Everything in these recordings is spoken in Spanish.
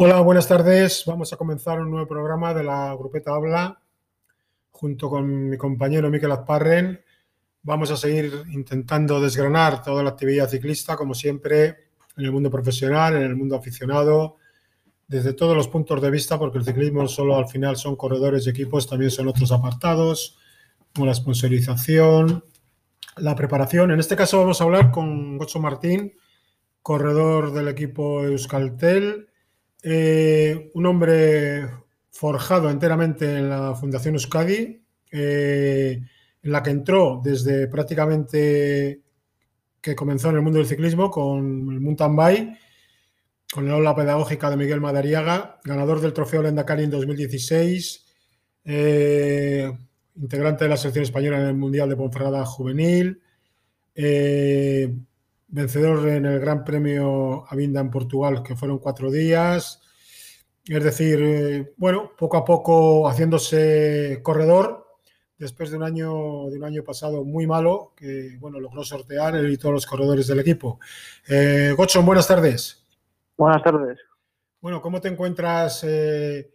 Hola, buenas tardes. Vamos a comenzar un nuevo programa de la Grupeta Habla junto con mi compañero Miquel Azparren. Vamos a seguir intentando desgranar toda la actividad ciclista, como siempre, en el mundo profesional, en el mundo aficionado, desde todos los puntos de vista, porque el ciclismo solo al final son corredores y equipos, también son otros apartados, como la sponsorización, la preparación. En este caso vamos a hablar con Gocho Martín, corredor del equipo Euskaltel eh, un hombre forjado enteramente en la Fundación Euskadi, eh, en la que entró desde prácticamente que comenzó en el mundo del ciclismo con el mountain bike, con la aula pedagógica de Miguel Madariaga, ganador del trofeo Lendakari en 2016, eh, integrante de la selección española en el Mundial de Ponferrada Juvenil, vencedor en el Gran Premio Avinda en Portugal, que fueron cuatro días. Es decir, eh, bueno, poco a poco haciéndose corredor, después de un año, de un año pasado muy malo, que bueno, logró sortear él y todos los corredores del equipo. Eh, Gochon, buenas tardes. Buenas tardes. Bueno, ¿cómo te encuentras eh,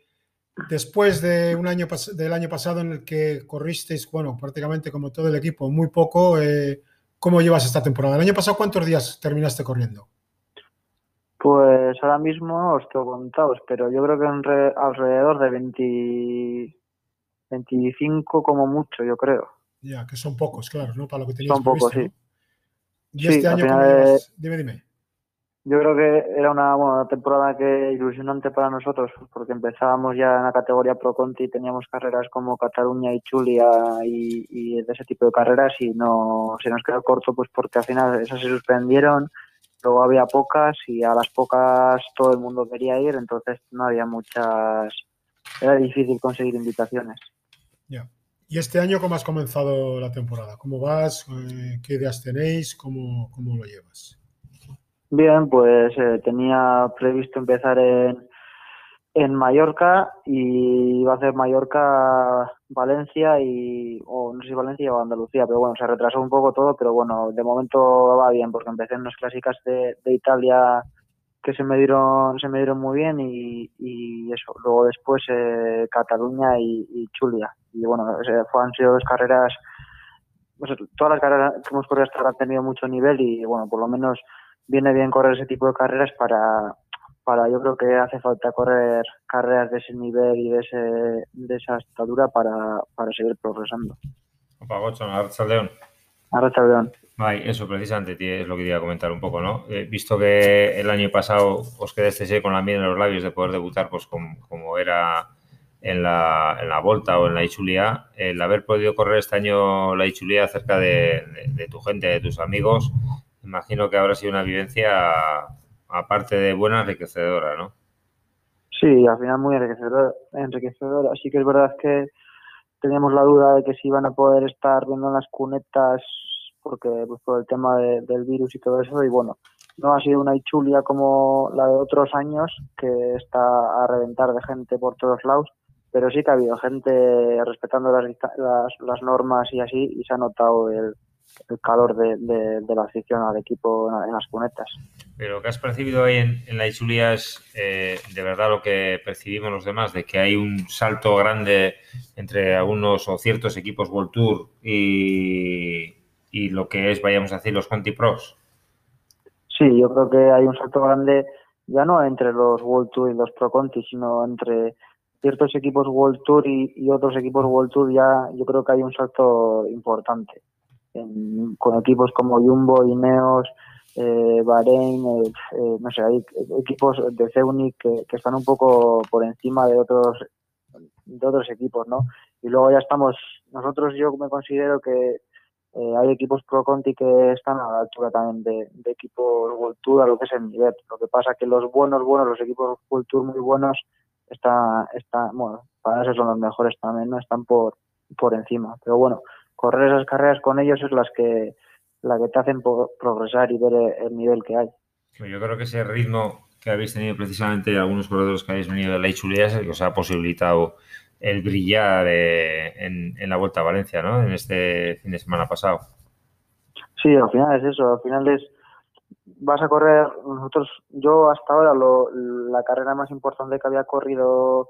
después de un año del año pasado en el que corristeis, bueno, prácticamente como todo el equipo, muy poco? Eh, ¿Cómo llevas esta temporada? ¿El año pasado cuántos días terminaste corriendo? Pues ahora mismo os tengo contados, pero yo creo que en alrededor de 20, 25 como mucho, yo creo. Ya, que son pocos, claro, ¿no? Para lo que tenías Son pocos, sí. ¿Y este año llevas? Dime, dime. Yo creo que era una, temporada que ilusionante para nosotros, porque empezábamos ya en la categoría Pro Conti teníamos carreras como Cataluña y Chulia y, de ese tipo de carreras y no se nos quedó corto pues porque al final esas se suspendieron, luego había pocas y a las pocas todo el mundo quería ir, entonces no había muchas, era difícil conseguir invitaciones. Ya. ¿Y este año cómo has comenzado la temporada? ¿Cómo vas? Eh, ¿Qué ideas tenéis? ¿Cómo, cómo lo llevas? Bien, pues eh, tenía previsto empezar en, en Mallorca y iba a hacer Mallorca, Valencia y, o no sé si Valencia o Andalucía, pero bueno, se retrasó un poco todo, pero bueno, de momento va bien porque empecé en las clásicas de, Italia que se me dieron se me dieron muy bien y, y eso. Luego después eh, Cataluña y, y, Chulia. Y bueno fue, han sido dos carreras pues, todas las carreras que hemos corrido hasta ahora han tenido mucho nivel y bueno por lo menos viene bien correr ese tipo de carreras para, para yo creo que hace falta correr carreras de ese nivel y de, ese, de esa estatura para, para seguir progresando. Opa, Gocho, Arracha León. Arracha León. Ay, eso precisamente es lo que quería comentar un poco, ¿no? He visto que el año pasado os quedasteis con la miel en los labios de poder debutar, pues como, como era en la, en la Volta o en la Ichulia, el haber podido correr este año la Ichulia cerca de, de tu gente, de tus amigos, imagino que habrá sido una vivencia, aparte de buena, enriquecedora, ¿no? Sí, al final muy enriquecedora. enriquecedora. Sí que es verdad que teníamos la duda de que si iban a poder estar viendo en las cunetas porque pues, por el tema del virus y todo eso y bueno no ha sido una ichulia como la de otros años que está a reventar de gente por todos lados pero sí que ha habido gente respetando las, las, las normas y así y se ha notado el, el calor de, de, la afición al equipo en, las cunetas. Pero que has percibido ahí en, la Ichulia es eh, de verdad lo que percibimos los demás, de que hay un salto grande entre algunos o ciertos equipos World Tour y, y lo que es, vayamos a decir, los Conti Pros. Sí, yo creo que hay un salto grande ya no entre los World Tour y los Pro Conti, sino entre ciertos equipos World Tour y, y otros equipos World Tour ya yo creo que hay un salto importante con equipos como Jumbo, Ineos, eh, Bahrein, eh, eh, no sé, hay equipos de Ceunic que, están un poco por encima de otros de otros equipos, ¿no? Y luego ya estamos, nosotros yo me considero que eh, hay equipos Pro Conti que están a la altura también de, equipos World Tour a lo que es el nivel. Lo que pasa que los buenos, buenos, los equipos World Tour muy buenos, están, está, bueno, para eso son los mejores también, ¿no? Están por, por encima. Pero bueno, correr esas carreras con ellos es las que, la que te hacen progresar y ver el nivel que hay. Yo creo que ese ritmo que habéis tenido precisamente algunos corredores que habéis venido de la Ichulía es el que os ha posibilitado el brillar eh, en, la Vuelta a Valencia, ¿no? En este fin de semana pasado. Sí, al final es eso, al final es vas a correr, nosotros, yo hasta ahora lo, la carrera más importante que había corrido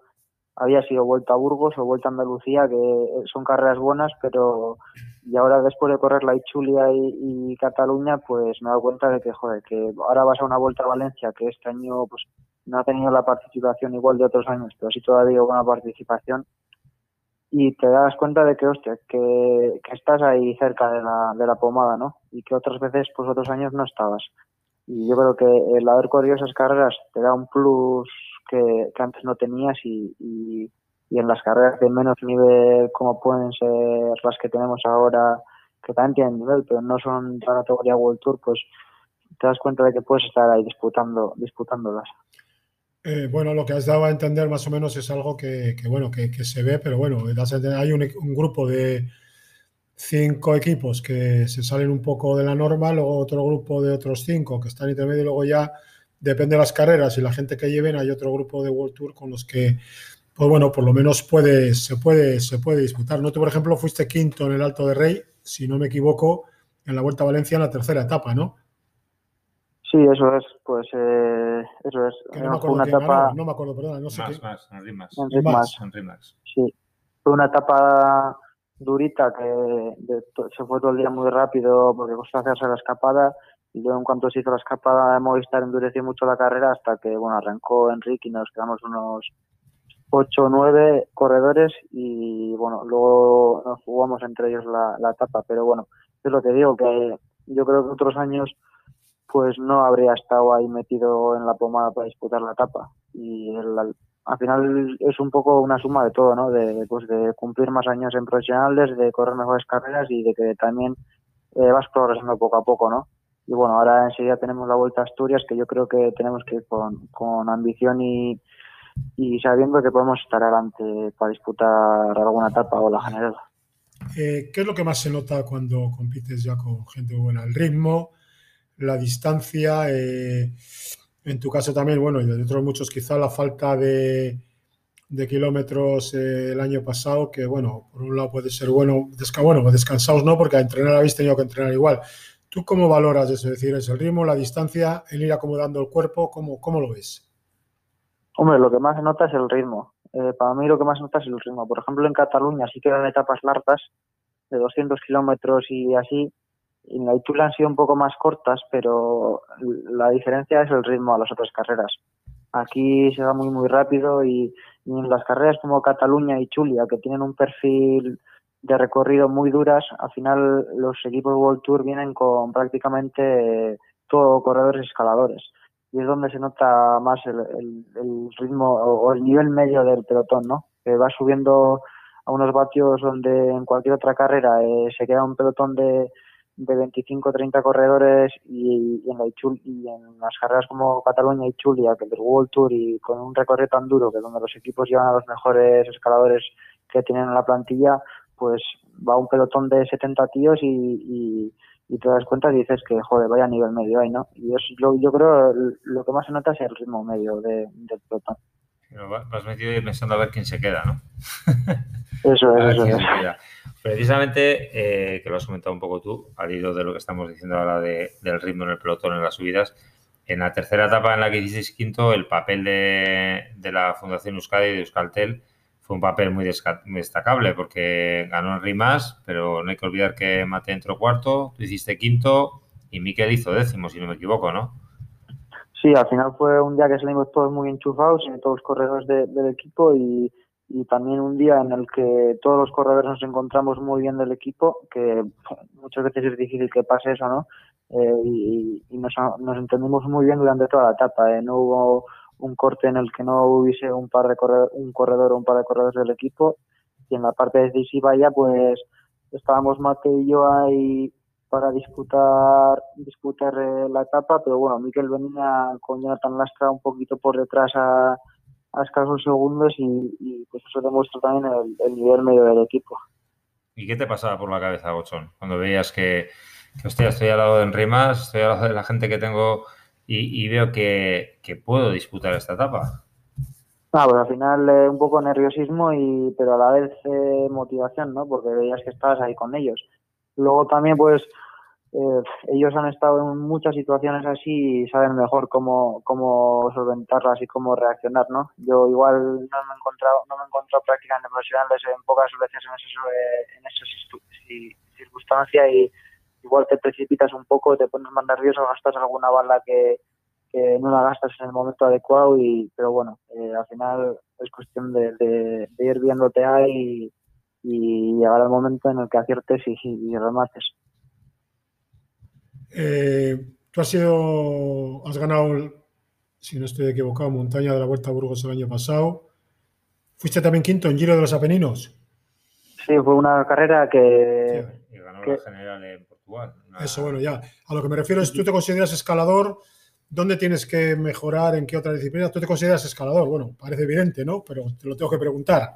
había sido Vuelta a Burgos o Vuelta a Andalucía, que son carreras buenas, pero y ahora después de correr la Ichulia y, Cataluña, pues me he dado cuenta de que, joder, que ahora vas a una Vuelta a Valencia, que este año pues no ha tenido la participación igual de otros años, pero sí todavía buena participación, y te das cuenta de que, hostia, que, que estás ahí cerca de la, de la pomada, ¿no? Y que otras veces, pues otros años no estabas. Y yo creo que el haber corrido esas carreras te da un plus que, antes no tenías y, y, en las carreras de menos nivel como pueden ser las que tenemos ahora, que también tienen nivel, pero no son de la categoría World Tour, pues te das cuenta de que puedes estar ahí disputando, disputándolas. Eh, bueno, lo que has dado a entender más o menos es algo que, bueno, que, se ve, pero bueno, hay un, un, grupo de cinco equipos que se salen un poco de la norma, luego otro grupo de otros cinco que están intermedio y luego ya depende de las carreras y la gente que lleven, hay otro grupo de World Tour con los que, pues bueno, por lo menos puede, se, puede, se puede disputar. ¿no? Tú, por ejemplo, fuiste quinto en el Alto de Rey, si no me equivoco, en la Vuelta a Valencia en la tercera etapa, ¿no? Sí, eso es, pues eh, eso es. no, me acuerdo una etapa... no, me acuerdo, perdón, no sé más, qué. Más. En Rimax. Sí, fue una etapa durita que se fue todo el día muy rápido porque costó hacerse la escapada y luego en cuanto se hizo la escapada de Movistar endureció mucho la carrera hasta que bueno arrancó Enrique y nos quedamos unos 8 o 9 corredores y bueno luego nos jugamos entre ellos la, la etapa pero bueno es lo que digo que yo creo que otros años pues no habría estado ahí metido en la pomada para disputar la etapa y el, al final es un poco una suma de todo, ¿no? De, pues de cumplir más años en profesionales, de correr mejores carreras y de que también eh, vas progresando poco a poco, ¿no? Y bueno, ahora enseguida tenemos la Vuelta a Asturias, que yo creo que tenemos que ir con, con ambición y, y sabiendo que podemos estar adelante para disputar alguna etapa o la general. Eh, ¿Qué es lo que más se nota cuando compites ya con gente buena? El ritmo, la distancia, eh, en tu caso también, bueno, y de otros muchos, quizá la falta de, kilómetros eh, el año pasado, que bueno, por un lado puede ser bueno, bueno, descansados no, porque a entrenar habéis tenido que entrenar igual. ¿Tú cómo valoras eso? Es decir, es el ritmo, la distancia, el ir acomodando el cuerpo, ¿cómo, cómo lo ves? Hombre, lo que más nota es el ritmo. Eh, para mí lo que más nota es el ritmo. Por ejemplo, en Cataluña sí que eran etapas largas, de 200 kilómetros y así, en la Itula han sido un poco más cortas, pero la diferencia es el ritmo a las otras carreras. Aquí se va muy, muy rápido y, en las carreras como Cataluña y Chulia, que tienen un perfil de recorrido muy duras, al final los equipos World Tour vienen con prácticamente todo corredores escaladores. Y es donde se nota más el, ritmo o, el nivel medio del pelotón, ¿no? Que va subiendo a unos vatios donde en cualquier otra carrera eh, se queda un pelotón de de 25 o 30 corredores y, en la y en las carreras como Cataluña y Chulia, que del World Tour y con un recorrido tan duro que donde los equipos llevan a los mejores escaladores que tienen en la plantilla, pues va un pelotón de 70 tíos y, y, te das cuenta y dices que, joder, vaya a nivel medio ahí, ¿no? Y es, yo, yo creo lo que más se nota es el ritmo medio de, del pelotón. vas metido pensando a ver quién se queda, ¿no? Eso es, eso es. Precisamente, eh, que lo has comentado un poco tú, al hilo de lo que estamos diciendo ahora del ritmo en el pelotón, en las subidas, en la tercera etapa en la que hicisteis quinto, el papel de, la Fundación Euskadi de Euskaltel fue un papel muy, destacable porque ganó Henry más, pero no hay que olvidar que Mate entró cuarto, tú hiciste quinto y Miquel hizo décimo, si no me equivoco, ¿no? Sí, al final fue un día que salimos todos muy enchufados, en todos los corredores del equipo y y también un día en el que todos los corredores nos encontramos muy bien del equipo, que muchas veces es difícil que pase eso, ¿no? Eh, y, nos, nos, entendimos muy bien durante toda la etapa. ¿eh? No hubo un corte en el que no hubiese un par de corredor, un corredor o un par de corredores del equipo. Y en la parte decisiva ya, pues estábamos Mate y yo ahí para disputar disputar eh, la etapa, pero bueno, Miquel venía con Jonathan Lastra un poquito por detrás a escasos segundos y, pues eso demuestra también el, nivel medio del equipo. ¿Y qué te pasaba por la cabeza, Bochón, cuando veías que, que hostia, estoy al lado de Enrimas, estoy al lado de la gente que tengo y, veo que, puedo disputar esta etapa? Ah, pues al final eh, un poco nerviosismo y pero a la vez eh, motivación, ¿no? Porque veías que estabas ahí con ellos. Luego también pues eh, ellos han estado en muchas situaciones así y saben mejor cómo, cómo solventarlas y cómo reaccionar, ¿no? Yo igual no me he encontrado, no me he encontrado prácticamente profesionales en pocas veces en esas, en esas circunstancias y igual te precipitas un poco, te pones más nervioso, gastas alguna bala que, que no la gastas en el momento adecuado y pero bueno, eh, al final es cuestión de, de, ir viéndote ahí y, llegar al momento en el que aciertes y, y remates. Eh, tú has sido, has ganado, si no estoy equivocado, montaña de la Vuelta a Burgos el año pasado. ¿Fuiste también quinto en Giro de los Apeninos? Sí, fue una carrera que... y ganó la general en Eso, bueno, ya. A lo que me refiero es, tú te consideras escalador, ¿dónde tienes que mejorar? ¿En qué otra disciplina? ¿Tú te consideras escalador? Bueno, parece evidente, ¿no? Pero te lo tengo que preguntar.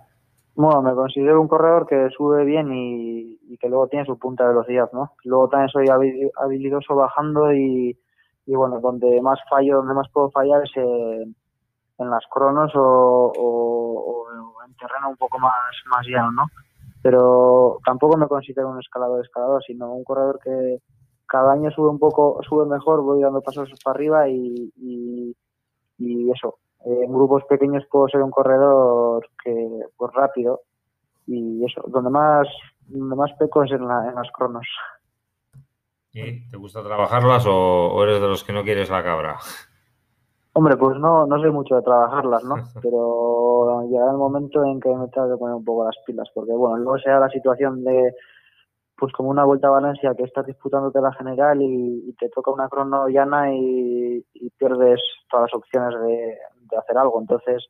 Bueno, me considero un corredor que sube bien y, que luego tiene su punta de velocidad, ¿no? Luego también soy habilidoso bajando y, bueno, donde más fallo, donde más puedo fallar es en, las cronos o, en terreno un poco más, más llano, ¿no? Pero tampoco me considero un escalador escalador, sino un corredor que cada año sube un poco, sube mejor, voy dando pasos para arriba y, y eso, en grupos pequeños puedo ser un corredor que pues rápido y eso, donde más, donde más peco es en, las cronos. ¿Y te gusta trabajarlas o, eres de los que no quieres la cabra? Hombre, pues no, no soy mucho de trabajarlas, ¿no? Pero llegará el momento en que me tengo que poner un poco las pilas, porque bueno, luego sea la situación de pues como una vuelta a Valencia que estás disputándote la general y, te toca una crono llana y, pierdes todas las opciones de, hacer algo. Entonces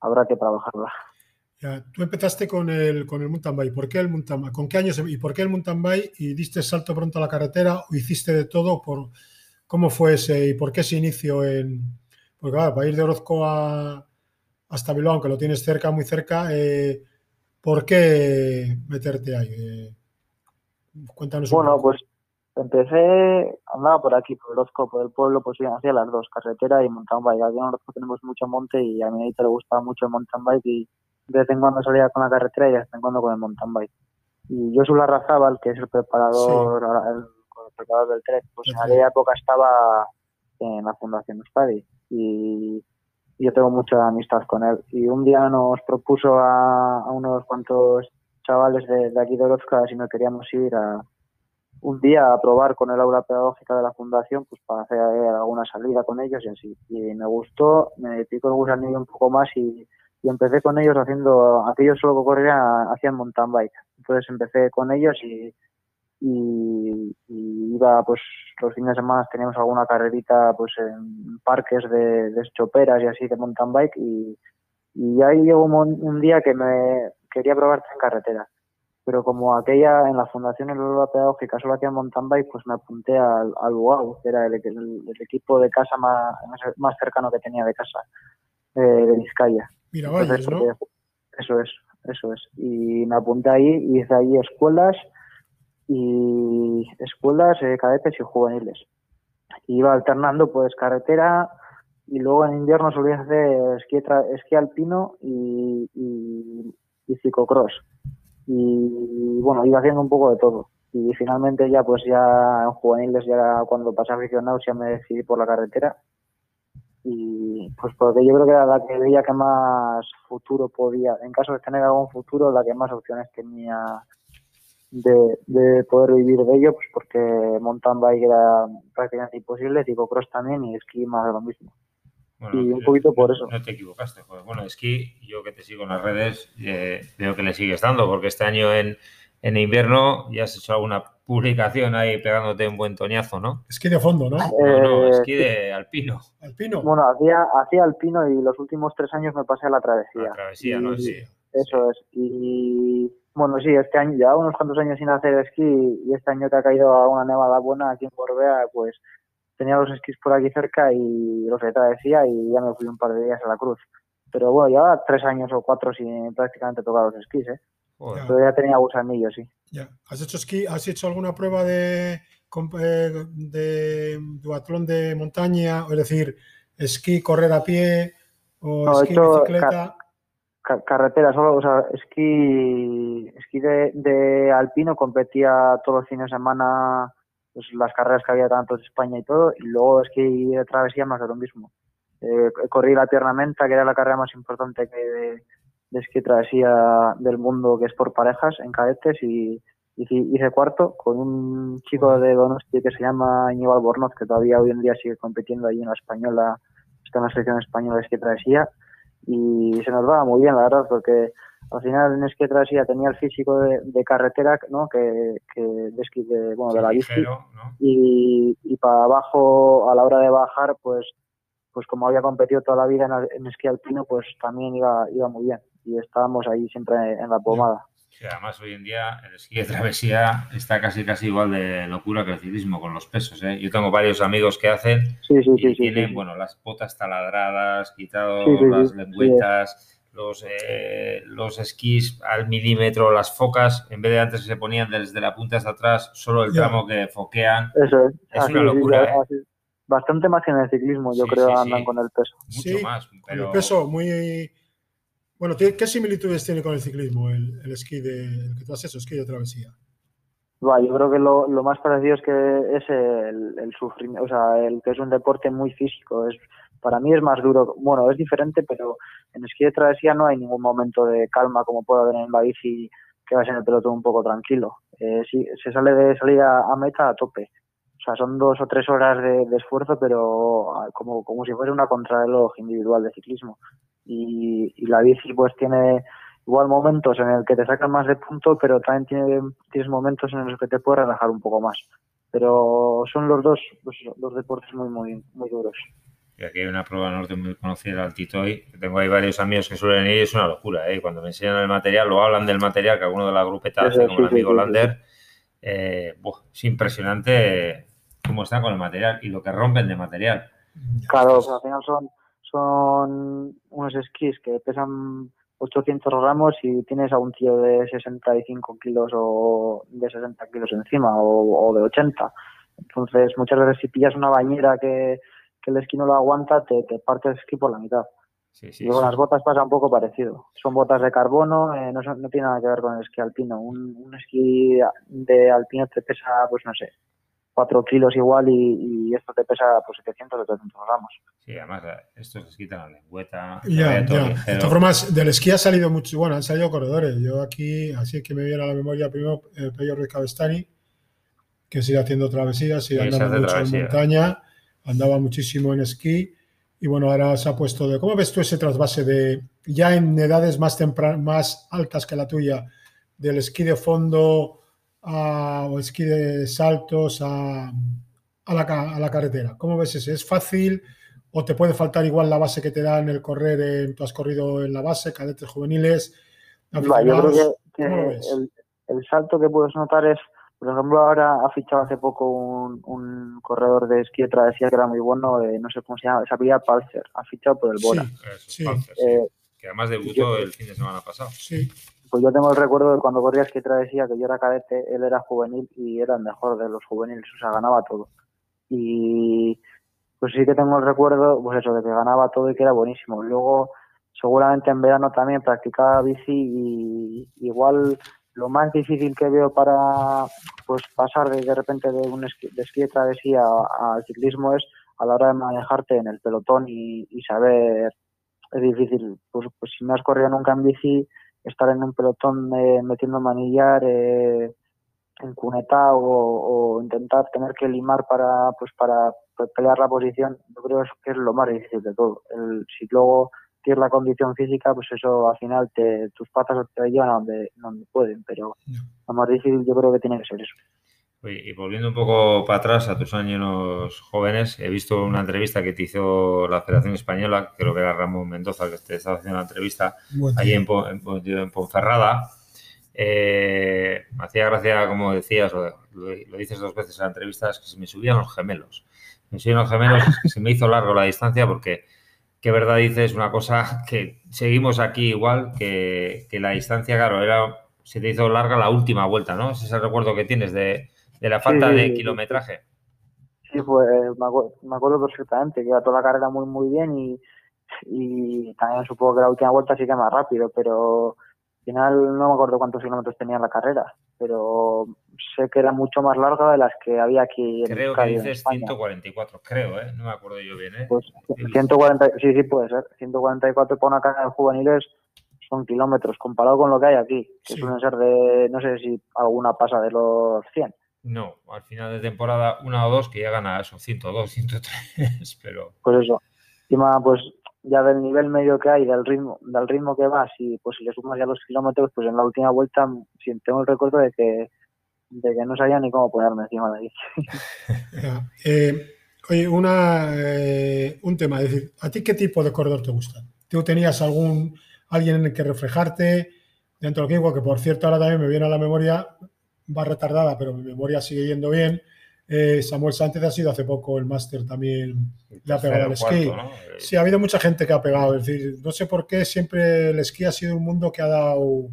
habrá que trabajarla. tú empezaste con el, con el mountain bike. ¿Por qué el mountain bike? ¿Con qué años y por qué el mountain bike? ¿Y diste salto pronto a la carretera o hiciste de todo? Por, ¿Cómo fue ese y por qué ese inicio en...? Porque claro, para ir de Orozco a, hasta Bilbao, aunque lo tienes cerca, muy cerca, eh, ¿por qué meterte ahí? Eh, cuéntanos Bueno, pues empecé, andaba por aquí, por Orozco, por el pueblo, pues hacía las dos, carretera y mountain bike. Aquí en Orozco tenemos mucho monte y a mí te le gustaba mucho el mountain bike y de vez en cuando salía con la carretera y de vez en cuando con el mountain bike. Y yo soy Razábal, que es el preparador, el, preparador del Trek, pues en aquella época estaba en la Fundación Stadi y yo tengo mucha amistad con él. Y un día nos propuso a, unos cuantos chavales de, aquí de Orozco si no queríamos ir a, un día a probar con el aula pedagógica de la fundación pues para hacer alguna salida con ellos y así. Y me gustó, me pico el gusanillo un poco más y, empecé con ellos haciendo, aquellos solo que corrían, hacían mountain bike. Entonces empecé con ellos y, y, iba pues los fines de semana teníamos alguna carrerita pues en parques de, de choperas y así de mountain bike y, y ahí llegó un, un día que me quería probar en carretera pero como aquella en la Fundación Europa Pedagógica solo hacía mountain bike, pues me apunté al, al que era el, equipo de casa más, más cercano que tenía de casa, eh, de Vizcaya. Mira, ¿no? Eso es, eso es. Y me apunté ahí y hice ahí escuelas y escuelas, eh, cadetes y juveniles. iba alternando pues carretera y luego en invierno solía hacer esquí, esquí alpino y, y, y y bueno, iba haciendo un poco de todo. Y finalmente ya pues ya en juveniles, ya cuando pasé a aficionados ya me decidí por la carretera. Y pues porque yo creo que era la que veía que más futuro podía, en caso de tener algún futuro, la que más opciones tenía de, de poder vivir de ello, pues porque mountain bike era prácticamente imposible, cross también y esquí más de lo mismo y un poquito por eso. No te equivocaste. Bueno, esquí, yo que te sigo en las redes, eh, veo que le sigues dando, porque este año en, en invierno ya has hecho alguna publicación ahí pegándote un buen toñazo, ¿no? Esquí de fondo, ¿no? no, no, eh, esquí de alpino. Alpino. Bueno, hacía, hacía alpino y los últimos tres años me pasé a la travesía. La travesía, ¿no? Sí. Eso es. Y bueno, sí, este año, ya unos cuantos años sin hacer esquí y este año que ha caído una nevada buena aquí en Corbea, pues tenía los esquís por aquí cerca y los decía y ya me fui un par de días a la cruz. Pero bueno, llevaba tres años o cuatro sin prácticamente tocar los esquís, ¿eh? Pero ya tenía gusanillos, sí. Ya. ¿Has hecho esquí? ¿Has hecho alguna prueba de, eh, de duatlón de montaña? Es decir, esquí, correr a pie o esquí, bicicleta. Carretera solo, o sea, esquí, esquí de, de alpino competía todos los fines de semana pues, las carreras que había tanto en España y todo, y luego es que de travesía más de lo mismo. Eh, corrí la Piernamenta, que era la carrera más importante que de, de esquí travesía del mundo, que es por parejas, en cadetes, y hice, cuarto con un chico de Donosti que se llama Íñigo Albornoz, que todavía hoy en día sigue compitiendo ahí en la española, está en la selección española de esquí travesía, y se nos va muy bien, la verdad, porque al final en esquí travesía tenía el físico de, carretera, ¿no? Que, que de esquí de, bueno, de la bici, y, y para abajo a la hora de bajar, pues pues como había competido toda la vida en, esquí alpino, pues también iba, iba muy bien y estábamos ahí siempre en la pomada. Sí, además hoy en día el esquí de travesía está casi casi igual de locura que el ciclismo con los pesos. ¿eh? Yo tengo varios amigos que hacen y tienen bueno las botas taladradas, quitado las lengüetas, los, eh, los esquís al milímetro, las focas, en vez de antes se ponían desde la punta hasta atrás, solo el tramo que foquean. Eso es. Es una locura. ¿eh? bastante más que en el ciclismo, yo creo, andan con el peso. Mucho más. Pero... el peso muy... Bueno, ¿qué similitudes tiene con el ciclismo el, esquí de, el que tú has hecho, esquí de travesía? yo creo que lo, más parecido es que es el, el sufrimiento, o sea, el que es un deporte muy físico. Es, para mí es más duro, bueno, es diferente, pero en esquí de travesía no hay ningún momento de calma como puede haber en la bici que vas en el pelotón un poco tranquilo. Eh, se sale de salida a meta a tope son dos o tres horas de, esfuerzo, pero ah, como, como si fuera una contrarreloj individual de ciclismo. Y, la bici pues tiene igual momentos en el que te sacan más de punto, pero también tiene, tienes momentos en los que te puedes relajar un poco más. Pero son los dos los, pues, deportes muy, muy, muy duros. Y aquí hay una prueba norte muy conocida, el Titoy. Tengo ahí varios amigos que suelen ir, es una locura. ¿eh? Cuando me enseñan el material, lo hablan del material que alguno de la grupeta hace, como el amigo Lander. Eh, es impresionante cómo están con el material y lo que rompen de material. Claro, al final son, son unos esquís que pesan 800 gramos y tienes a un tío de 65 kilos o de 60 kilos encima o, de 80. Entonces, muchas veces si pillas una bañera que, el esquí no lo aguanta, te, te parte el esquí por la mitad. y con las botas pasa un poco parecido. Son botas de carbono, eh, no, no, tiene nada que ver con el esquí alpino. Un, un esquí de alpino te pesa, pues no sé, 4 kilos igual y, esto te pesa pues 700 o 300 gramos. Sí, además esto se quita la lengüeta. Ya, ya. De todas formas, del esquí ha salido mucho, bueno, han salido corredores. Yo aquí, así que me viene a la memoria primero el Pello Ruiz Cabestani, que sigue haciendo travesías, sigue andando mucho en montaña, andaba muchísimo en esquí. Y bueno, ahora se ha puesto de. ¿Cómo ves tú ese trasvase de ya en edades más, más altas que la tuya, del esquí de fondo a, o esquí de saltos a, a, la, a, la, carretera? ¿Cómo ves ese? ¿Es fácil o te puede faltar igual la base que te dan el correr? En, tú has corrido en la base, cadetes juveniles. yo creo que, el, el, salto que puedes notar es, por ejemplo, ahora ha fichado hace poco un, un corredor de esquí de travesía que era muy bueno, no sé cómo se llama, se apellida Palcer, ha fichado por el Bora. Sí, eh, que además debutó el fin de semana pasado. Sí. Pues yo tengo el recuerdo de cuando corría que travesía, que yo era cadete, él era juvenil y era el mejor de los juveniles, o sea, ganaba todo. Y pues sí que tengo el recuerdo, pues eso, de que ganaba todo y que era buenísimo. Luego, seguramente en verano también practicaba bici y igual lo más difícil que veo para pues pasar de, de repente de un esquí de, esquí de travesía al ciclismo es a la hora de manejarte en el pelotón y, y saber, es difícil, pues, pues si no has corrido nunca en bici, estar en un pelotón eh, metiendo manillar eh, encunetado o, o, intentar tener que limar para pues para pelear la posición yo creo que es lo más difícil de todo. El, si luego tienes la condición física pues eso al final te, tus patas te llevan a donde, donde pueden pero lo más difícil yo creo que tiene que ser eso y volviendo un poco para atrás a tus años jóvenes, he visto una entrevista que te hizo la Federación Española, creo que era Ramón Mendoza que te estaba haciendo la entrevista ahí en, Ponferrada. Eh, me hacía gracia, como decías, lo, dices dos veces en la entrevista, es que se me subían los gemelos. Me subían los gemelos, es que se me hizo largo la distancia porque, qué verdad dices, una cosa que seguimos aquí igual, que, que la distancia, claro, era, se te hizo larga la última vuelta, ¿no? Ese es el recuerdo que tienes de, de la falta de kilometraje. Sí, pues me acuerdo, perfectamente, que iba toda la carrera muy, muy bien y, y también supongo que la última vuelta sí que más rápido, pero al final no me acuerdo cuántos kilómetros tenía la carrera, pero sé que era mucho más larga de las que había aquí en Creo que dices 144, creo, ¿eh? No me acuerdo yo bien, ¿eh? Pues 140, sí, sí puede ser. 144 para una carrera de juveniles son kilómetros comparado con lo que hay aquí, que suelen ser de, no sé si alguna pasa de los 100. No, al final de temporada una o dos que llegan a esos 102, 103, pero... Pues eso. Encima, pues ya del nivel medio que hay, del ritmo, del ritmo que vas y pues si le sumas ya los kilómetros, pues en la última vuelta tengo el recuerdo de que de que no sabía ni cómo ponerme encima de ahí. eh, oye, una, eh, un tema, es decir, ¿a ti qué tipo de corredor te gusta? ¿Tú tenías algún alguien en el que reflejarte dentro del equipo? Que por cierto ahora también me viene a la memoria, va retardada, pero mi memoria sigue yendo bien. Eh, Samuel Sánchez ha sido hace poco el máster también, le ha pegado al esquí. Sí, ha habido mucha gente que ha pegado. Es decir, no sé por qué siempre el esquí ha sido un mundo que ha dado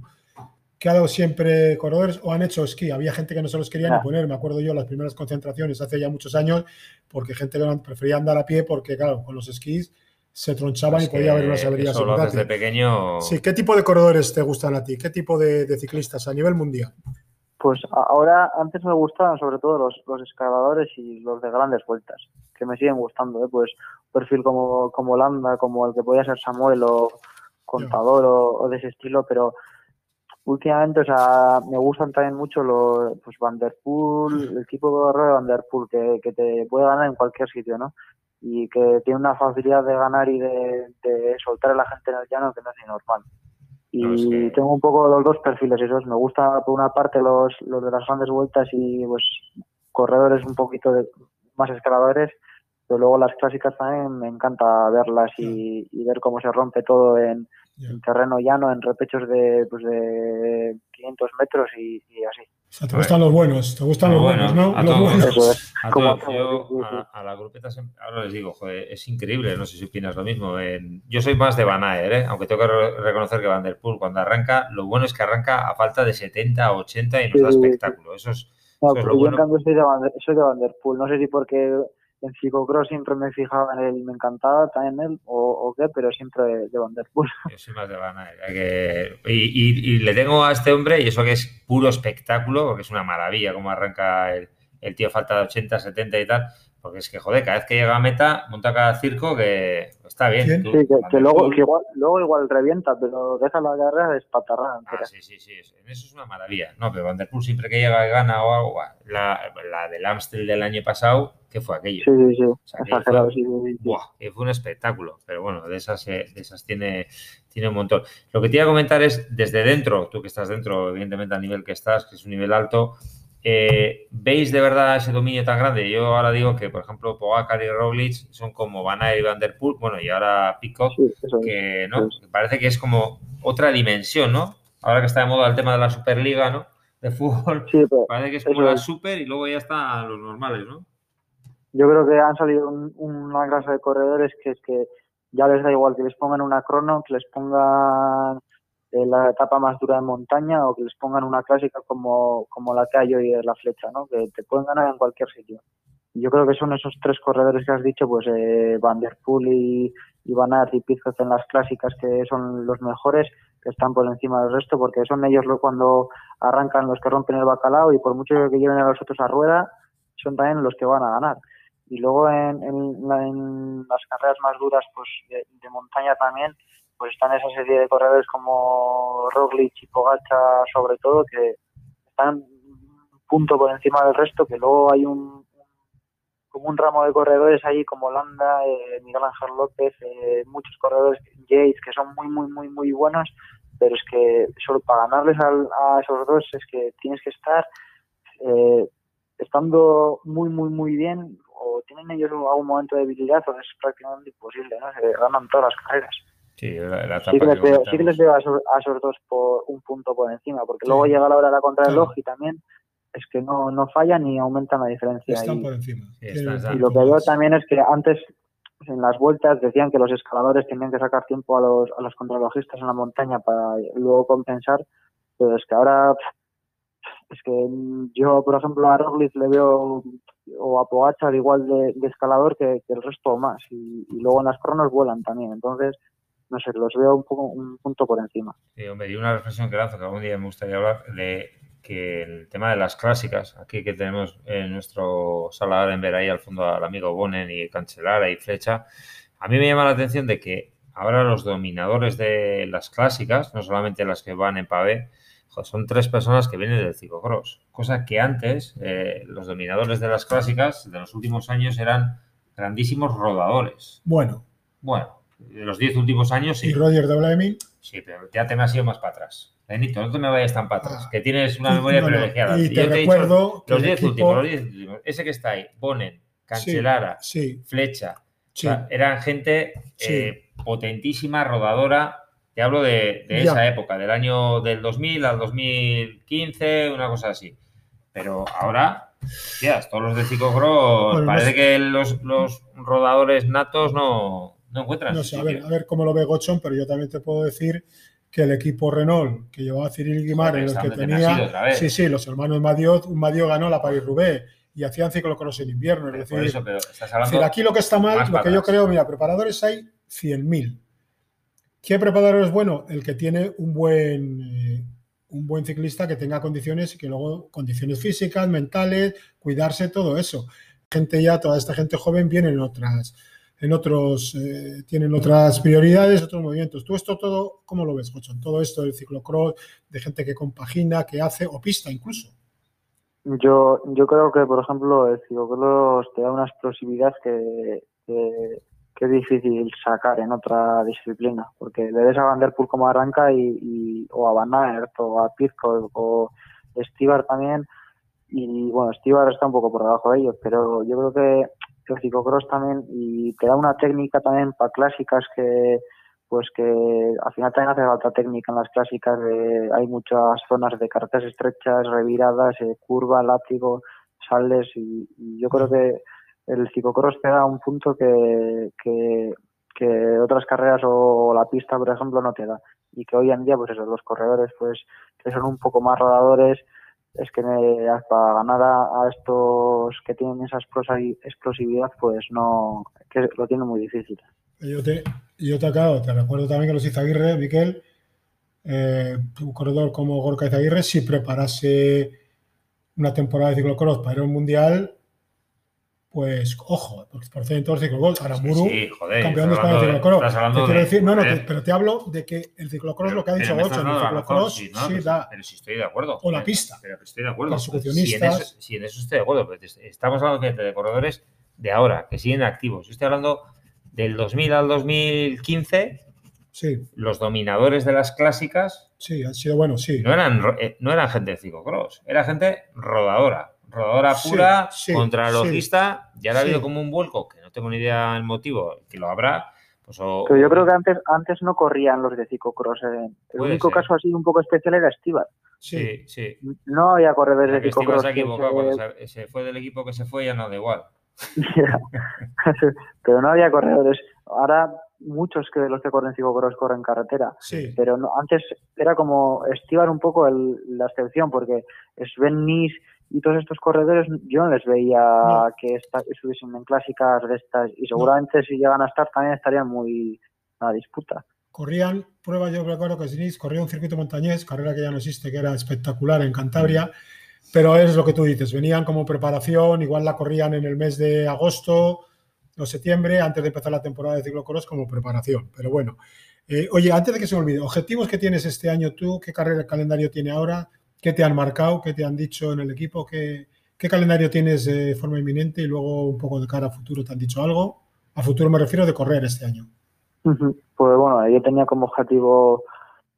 que ha dado siempre corredores o han hecho esquí. Había gente que no se los quería ni poner. Me acuerdo yo las primeras concentraciones hace ya muchos años, porque gente prefería andar a pie porque, claro, con los esquís se tronchaban y podía haber unas averías. desde pequeño. Sí, ¿qué tipo de corredores te gustan a ti? ¿Qué tipo de, ciclistas a nivel mundial? Pues ahora, antes me gustaban sobre todo los, los escaladores y los de grandes vueltas, que me siguen gustando, ¿eh? pues perfil como, como Landa, como el que podía ser Samuel o Contador o, de ese estilo, pero últimamente, o sea, me gustan también mucho los, pues Van Der Poel, el tipo de corredor de Van Der Poel, que, que te puede ganar en cualquier sitio, ¿no? y que tiene una facilidad de ganar y de, soltar a la gente en el llano que no es ni normal. Y tengo un poco los dos perfiles esos. Me gusta por una parte los, los de las grandes vueltas y pues corredores un poquito de, más escaladores, pero luego las clásicas también me encanta verlas y, y ver cómo se rompe todo en, en terreno llano, en repechos de, pues de 500 metros y, así. O sea, te gustan los buenos, te gustan los, buenos, ¿no? A los buenos. A, todos. Yo, a, la grupeta ahora les digo, joder, es increíble, no sé si opinas lo mismo. yo soy más de Van Aer, ¿eh? aunque tengo que reconocer que Van Der Poel cuando arranca, lo bueno es que arranca a falta de 70, 80 y nos da espectáculo. Eso es, no, eso yo en cambio soy de, Van Der, soy de Van Der Poel, no sé si porque en ciclocross siempre me fijaba en él, me encantaba también él, o, qué, pero siempre de, de Van Der Poel. Yo soy más de Van que... y, y, le tengo a este hombre, y eso que es puro espectáculo, porque es una maravilla cómo arranca el, el tío falta de 80, 70 y tal, porque es que, joder, cada vez que llega a meta, monta cada circo que está bien. sí, que, luego, igual, luego igual revienta, pero deja la carrera despatarrada. Ah, sí, sí, sí. En eso es una maravilla. No, pero Van Der Poel siempre que llega y gana o algo, la, la del Amstel del año pasado, ¿qué fue aquello? Sí, sí, sí. Exagerado, sí, sí, Buah, que fue un espectáculo. Pero bueno, de esas, eh, de esas tiene, tiene un montón. Lo que te iba a comentar es, desde dentro, tú que estás dentro, evidentemente al nivel que estás, que es un nivel alto, eh, ¿Veis de verdad ese dominio tan grande? Yo ahora digo que, por ejemplo, Pogacar y Roglic son como Van Aert y Van Der Poel, bueno, y ahora Pico, que ¿no? parece que es como otra dimensión, ¿no? Ahora que está de moda el tema de la Superliga, ¿no? De fútbol, parece que es como la Super y luego ya están los normales, ¿no? Yo creo que han salido una clase de corredores que es que ya les da igual que les pongan una crono, que les pongan la etapa más dura de montaña o que les pongan una clásica como, como la que hay hoy de la flecha, ¿no? que te pueden ganar en cualquier sitio. Yo creo que son esos tres corredores que has dicho, pues eh, Van Der Poel y, y Van Aert y Pizot en las clásicas que son los mejores, que están por encima del resto, porque son ellos los cuando arrancan los que rompen el bacalao y por mucho que lleven a los otros a rueda, son también los que van a ganar. Y luego en, en, las carreras más duras pues de montaña también, pues están esa serie de corredores como Roglic y Pogacha sobre todo que están un punto por encima del resto que luego hay un como un ramo de corredores ahí como Landa, eh, Miguel Ángel López, eh, muchos corredores Yates que son muy muy muy muy buenos pero es que solo para ganarles a, esos dos es que tienes que estar eh, estando muy muy muy bien o tienen ellos algún momento de debilidad o es prácticamente imposible, ¿no? Se ganan todas las carreras. Sí, la, sí, que les veo, sí que les veo a esos, dos por un punto por encima, porque luego llega la hora de la contrarreloj y también es que no, no fallan ni aumentan la diferencia. Están por encima. y lo que veo también es que antes en las vueltas decían que los escaladores tenían que sacar tiempo a los, a los contrarrelojistas en la montaña para luego compensar, pero es que ahora es que yo, por ejemplo, a Roglic le veo o a Pogacar igual de, escalador que, el resto más y, luego en las cronos vuelan también, entonces no sé, los veo un poco un punto por encima. Sí, hombre, y una reflexión que lanzo, que algún día me gustaría hablar, de que el tema de las clásicas, aquí que tenemos en nuestro sala en ver ahí al fondo al amigo Bonen y Cancelara y Flecha, a mí me llama la atención de que ahora los dominadores de las clásicas, no solamente las que van en pavé, son tres personas que vienen del ciclocross, cosa que antes eh, los dominadores de las clásicas de los últimos años eran grandísimos rodadores. Bueno. Bueno, de los diez últimos años sí. ¿Y Roger WM? Sí, pero ya te me has ido más para atrás. Benito, no te me vayas tan para atrás, ah. que tienes una memoria privilegiada. Y, te recuerdo los 10 últimos, los 10 últimos, ese que está ahí, Bonen, Cancelara, Flecha, eran gente eh, potentísima, rodadora. Te hablo de, esa época, del año del 2000 al 2015, una cosa así. Pero ahora, ya, todos los de Cicocross, parece que los, los rodadores natos no, no encuentran. No sé, a ver, a ver cómo lo ve Gochón, pero yo también te puedo decir que el equipo Renault que llevaba a Cyril Guimar, en los que tenía. Sí, sí, los hermanos Madiot, un Madiot ganó la Paris-Roubaix y hacían ciclocross en invierno. Es decir, aquí lo que está mal, lo que yo creo, mira, preparadores hay 100.000. ¿Qué preparador es bueno? El que tiene un buen, eh, un buen ciclista que tenga condiciones y que luego condiciones físicas, mentales, cuidarse, todo eso. Gente ya, toda esta gente joven viene en otras en otros, eh, tienen otras prioridades, otros movimientos. ¿Tú esto todo, cómo lo ves, Jochón? Todo esto del ciclocross, de gente que compagina, que hace, o pista incluso. Yo, yo creo que, por ejemplo, el ciclocross te da una explosividad que, es difícil sacar en otra disciplina, porque le ves a Van Der Poel como arranca y, o a Van Aert o a Pitcock o Stibar también, y bueno, Stibar está un poco por debajo de ellos, pero yo creo que el ciclocross también y te da una técnica también para clásicas que pues que al final también hace falta técnica en las clásicas hay muchas zonas de cartas estrechas reviradas eh, curva látigo sales y, yo creo que el ciclocross te da un punto que, que, otras carreras o la pista por ejemplo no te da y que hoy en día pues eso los corredores pues que son un poco más rodadores es que para ganar a, estos que tienen esa explosividad, pues no, que lo tiene muy difícil. Yo te, yo te acabo, te recuerdo también que los Izaguirre, Miquel, eh, un corredor como Gorka Izaguirre, si preparase una temporada de ciclocross para ir a un mundial, pues ojo, porque por en todos los ciclocross. Aramuru, sí, joder, campeón de España de ciclocross. Te quiero decir, no, no, pero te hablo de que el ciclocross, lo que ha dicho Gocho, el ciclocross sí, no, da. Pero si estoy de acuerdo. O la pista. Pero, estoy de acuerdo. Si en, eso, si en, eso, estoy de acuerdo. Estamos hablando de corredores de ahora, que siguen activos. Yo estoy hablando del 2000 al 2015. Sí. Los dominadores de las clásicas. Sí, han sido buenos, sí. No eran, eh, no eran gente de ciclocross, era gente rodadora rodadora pura contra logista, ya ha habido como un vuelco, que no tengo ni idea el motivo, que lo habrá. Pues, Pero yo creo que antes, antes no corrían los de ciclocross. Eh. El único caso así un poco especial era Estival. Sí, sí. No había corredores de ciclocross. se ha equivocado. Cuando se, fue del equipo que se fue, ya no da igual. Pero no había corredores. Ahora muchos que los que corren ciclocross corren carretera. Sí. Pero no, antes era como Estival un poco la excepción, porque Sven Nis y todos estos corredores yo no les veía que estuviesen en clásicas de estas y seguramente si llegan a estar también estarían muy a disputa. Corrían, prueba yo recuerdo que Sinis corría un circuito montañés, carrera que ya no existe, que era espectacular en Cantabria, pero es lo que tú dices, venían como preparación, igual la corrían en el mes de agosto o septiembre, antes de empezar la temporada de ciclocross como preparación, pero bueno. Eh, oye, antes de que se me olvide, objetivos que tienes este año tú, ¿qué carrera calendario tiene ahora? ¿Qué te han marcado? ¿Qué te han dicho en el equipo? ¿Qué, calendario tienes de forma inminente? Y luego un poco de cara a futuro, ¿te han dicho algo? A futuro me refiero de correr este año. Pues bueno, yo tenía como objetivo,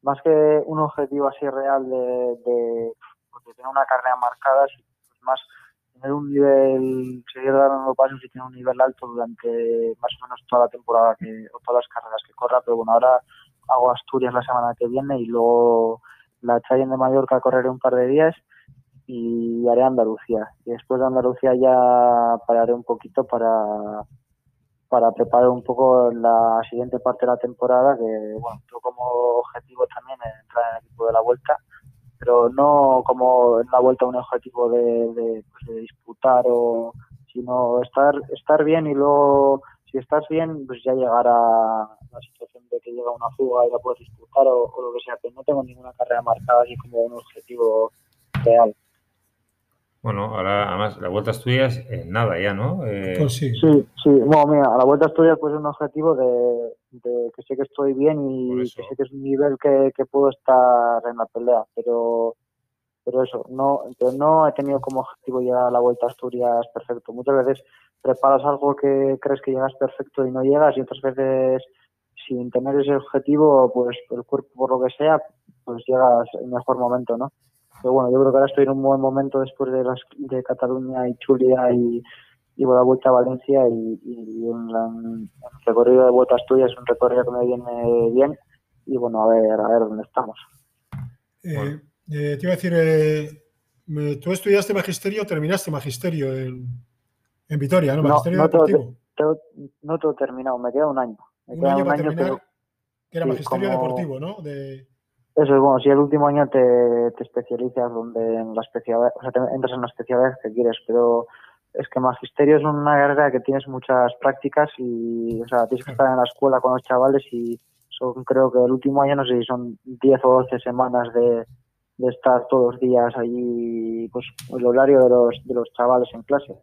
más que un objetivo así real de, tener una carrera marcada, pues más tener un nivel, seguir dando pasos y tener un nivel alto durante más o menos toda la temporada que, o todas las carreras que corra, pero bueno, ahora hago Asturias la semana que viene y luego la Chayen de Mallorca correré un par de días y haré Andalucía. Y después de Andalucía ya pararé un poquito para, para preparar un poco la siguiente parte de la temporada, que bueno, tengo como objetivo también entrar en el equipo de la vuelta, pero no como en la vuelta un objetivo de, de, pues de disputar o sino estar estar bien y luego si estás bien pues ya llegar a que llega una fuga y la puedes disputar o, lo que sea, pero no tengo ninguna carrera marcada así como un objetivo real. Bueno, ahora además la vuelta estudias en nada ya, ¿no? Eh, Pues sí. Sí, sí. Bueno, mira, a la vuelta a estudiar pues es un objetivo de, de que sé que estoy bien y que sé que es un nivel que, que puedo estar en la pelea, pero pero eso, no, pero no he tenido como objetivo ya la vuelta a Asturias perfecto. Muchas veces preparas algo que crees que llegas perfecto y no llegas y otras veces sin tener ese objetivo, pues el cuerpo por lo que sea, pues llegas en mejor momento, ¿no? Pero bueno, yo creo que ahora estoy en un buen momento después de las de Cataluña y Chulia y, y la vuelta a Valencia y, y en la- en el recorrido de vuelta a Asturias es un recorrido que me viene bien y bueno, a ver, a ver dónde estamos. Eh, Bueno. eh, te iba a decir, eh, tú estudiaste magisterio, terminaste magisterio en, en Vitoria, ¿no? No, Magisterio no todo- deportivo. Todo- no todo terminado, me queda un año. Un año para año, terminar, que era sí, magisterio como- deportivo, ¿no? De, Eso es bueno, si el último año te, te especializas donde en la especialidad, o sea, te entras en la especialidad que quieres, pero es que magisterio es una carrera que tienes muchas prácticas y, o sea, tienes que estar en la escuela con los chavales y son, creo que el último año, no sé si son 10 o 12 semanas de, de estar todos los días allí, pues, el horario de los, de los chavales en clase.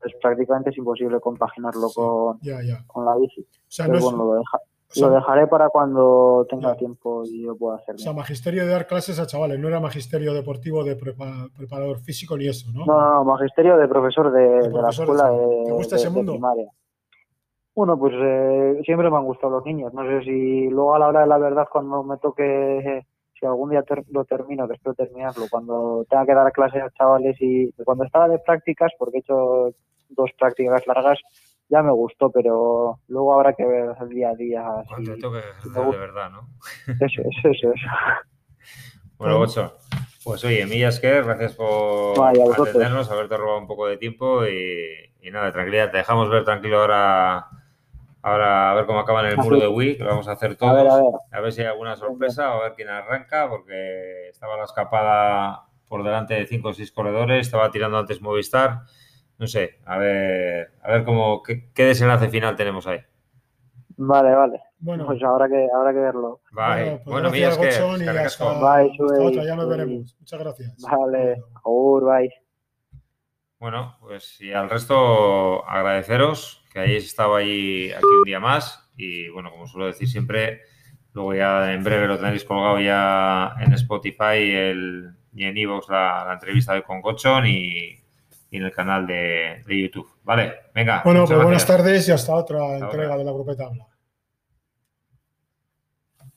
Pues prácticamente es imposible compaginarlo Sí. con, ya, ya. con la bici. O sea, Pero no es- lo, deja- o sea, lo dejaré para cuando tenga Ya. tiempo y yo pueda o hacerlo. sea, magisterio de dar clases a chavales, no era magisterio deportivo de prepa- preparador físico ni eso, ¿no? No, no, no, magisterio de profesor de, de la profesor de escuela escuela. de, ¿Te gusta ese mundo? primaria. Bueno, pues eh, siempre me han gustado los niños. No sé si luego a la hora de la verdad, cuando me toque, si algún día ter- lo termino, que espero terminarlo, cuando tenga que dar clases a chavales y cuando estaba de prácticas, porque he hecho dos prácticas largas, ya me gustó, pero luego habrá que ver el día a día. cuando si- toque ejercer de verdad, ¿no? Eso, eso, eso, eso. Bueno, Gocho, pues oye, Millas que gracias por Vaya, atendernos, haberte robado un poco de tiempo y, y nada, tranquilidad, te dejamos ver tranquilo ahora, ahora a ver cómo acaba en el muro de Wii, que lo vamos a hacer todos. A ver, a ver. si hay alguna sorpresa o a ver quién arranca, porque estaba la escapada por delante de cinco o seis corredores, estaba tirando antes Movistar. No sé, a ver, a ver cómo, qué, qué desenlace final tenemos ahí. Vale, vale. Bueno, Pues habrá que, habrá que verlo. Bye. pues Bueno, que hasta, Bye, hasta otra, ya nos veremos. Muchas gracias. Vale, Bueno. agur, bye. Bueno, pues y al resto agradeceros que hayáis estado ahí aquí un día más y bueno, como suelo decir siempre, luego ya en breve lo tendréis colgado ya en Spotify el, y en iVoox la, la entrevista de con Gochón y, y en el canal de, de YouTube. Vale, venga. Bueno, pues buenas tardes y hasta otra Hasta entrega ahora. de la grupeta habla.